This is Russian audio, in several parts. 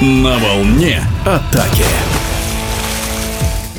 На волне атаки.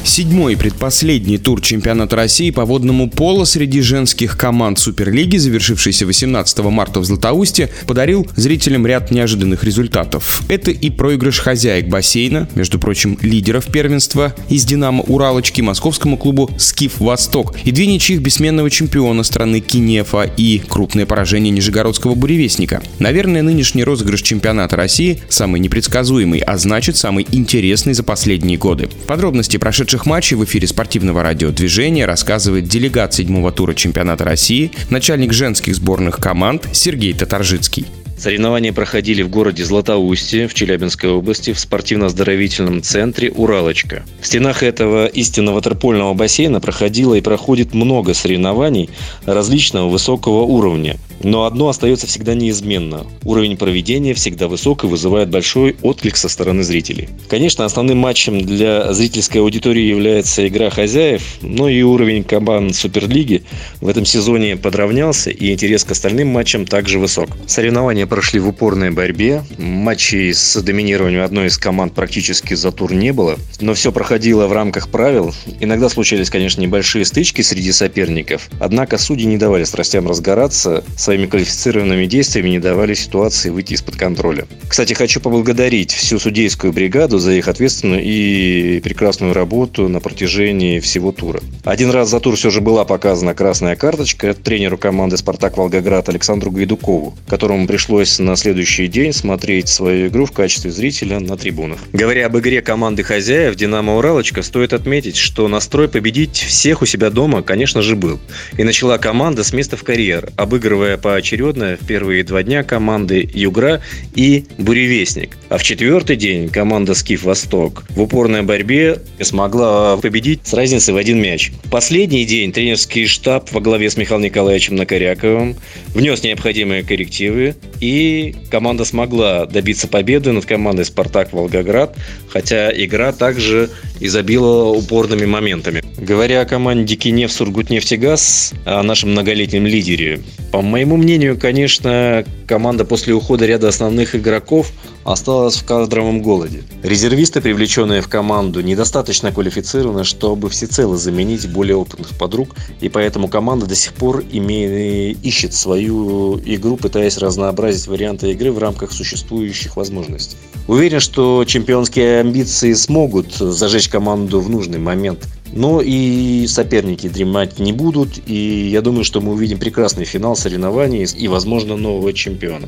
Седьмой предпоследний тур чемпионата России по водному поло среди женских команд Суперлиги, завершившийся 18 марта в Златоусте, подарил зрителям ряд неожиданных результатов. Это и проигрыш хозяек бассейна, между прочим, лидеров первенства из «Динамо» Уралочки, московскому клубу «Скиф Восток», и две ничьих бессменного чемпиона страны Кинефа и крупное поражение нижегородского буревестника. Наверное, нынешний розыгрыш чемпионата России самый непредсказуемый, а значит самый интересный за последние годы. Подробности прошедших прошедших матчей в эфире спортивного радиодвижения рассказывает делегат седьмого тура чемпионата России, начальник женских сборных команд Сергей Татаржицкий. Соревнования проходили в городе Златоусте в Челябинской области в спортивно-оздоровительном центре «Уралочка». В стенах этого истинно ватерпольного бассейна проходило и проходит много соревнований различного высокого уровня. Но одно остается всегда неизменно. Уровень проведения всегда высок и вызывает большой отклик со стороны зрителей. Конечно, основным матчем для зрительской аудитории является игра хозяев, но и уровень команд Суперлиги в этом сезоне подравнялся, и интерес к остальным матчам также высок. Соревнования прошли в упорной борьбе. Матчей с доминированием одной из команд практически за тур не было. Но все проходило в рамках правил. Иногда случались, конечно, небольшие стычки среди соперников. Однако судьи не давали страстям разгораться. Своими квалифицированными действиями не давали ситуации выйти из-под контроля. Кстати, хочу поблагодарить всю судейскую бригаду за их ответственную и прекрасную работу на протяжении всего тура. Один раз за тур все же была показана красная карточка тренеру команды «Спартак Волгоград» Александру Гайдукову, которому пришлось пришлось на следующий день смотреть свою игру в качестве зрителя на трибунах. Говоря об игре команды хозяев «Динамо Уралочка», стоит отметить, что настрой победить всех у себя дома, конечно же, был. И начала команда с места в карьер, обыгрывая поочередно в первые два дня команды «Югра» и «Буревестник». А в четвертый день команда «Скиф Восток» в упорной борьбе смогла победить с разницей в один мяч. Последний день тренерский штаб во главе с Михаилом Николаевичем Накоряковым внес необходимые коррективы и и команда смогла добиться победы над командой «Спартак Волгоград», хотя игра также изобиловала упорными моментами. Говоря о команде «Кинев Сургутнефтегаз», о нашем многолетнем лидере, по моему мнению, конечно, команда после ухода ряда основных игроков осталась в кадровом голоде. Резервисты, привлеченные в команду, недостаточно квалифицированы, чтобы всецело заменить более опытных подруг, и поэтому команда до сих пор имеет, ищет свою игру, пытаясь разнообразить варианты игры в рамках существующих возможностей. Уверен, что чемпионские амбиции смогут зажечь команду в нужный момент – но и соперники дремать не будут. И я думаю, что мы увидим прекрасный финал соревнований и, возможно, нового чемпиона.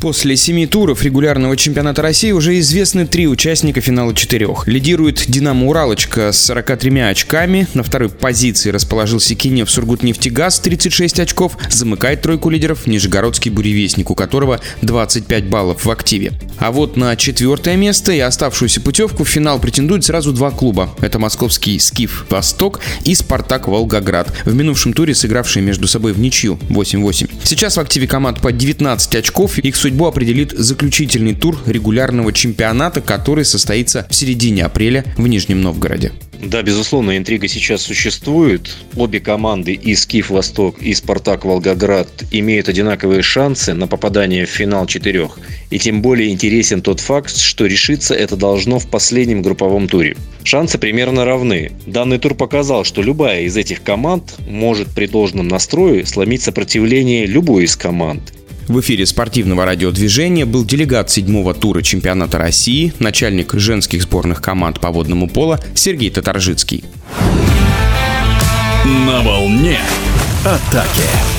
После семи туров регулярного чемпионата России уже известны три участника финала четырех. Лидирует «Динамо Уралочка» с 43 очками. На второй позиции расположился Кинев Сургутнефтегаз 36 очков. Замыкает тройку лидеров Нижегородский буревестник, у которого 25 баллов в активе. А вот на четвертое место и оставшуюся путевку в финал претендуют сразу два клуба. Это московский «Скиф Восток» и «Спартак Волгоград», в минувшем туре сыгравшие между собой в ничью 8-8. Сейчас в активе команд по 19 очков. Их судьбу определит заключительный тур регулярного чемпионата, который состоится в середине апреля в Нижнем Новгороде. Да, безусловно, интрига сейчас существует. Обе команды, и Скиф Восток, и Спартак Волгоград, имеют одинаковые шансы на попадание в финал четырех. И тем более интересен тот факт, что решиться это должно в последнем групповом туре. Шансы примерно равны. Данный тур показал, что любая из этих команд может при должном настрое сломить сопротивление любой из команд. В эфире спортивного радиодвижения был делегат седьмого тура чемпионата России, начальник женских сборных команд по водному пола Сергей Татаржицкий. На волне атаки.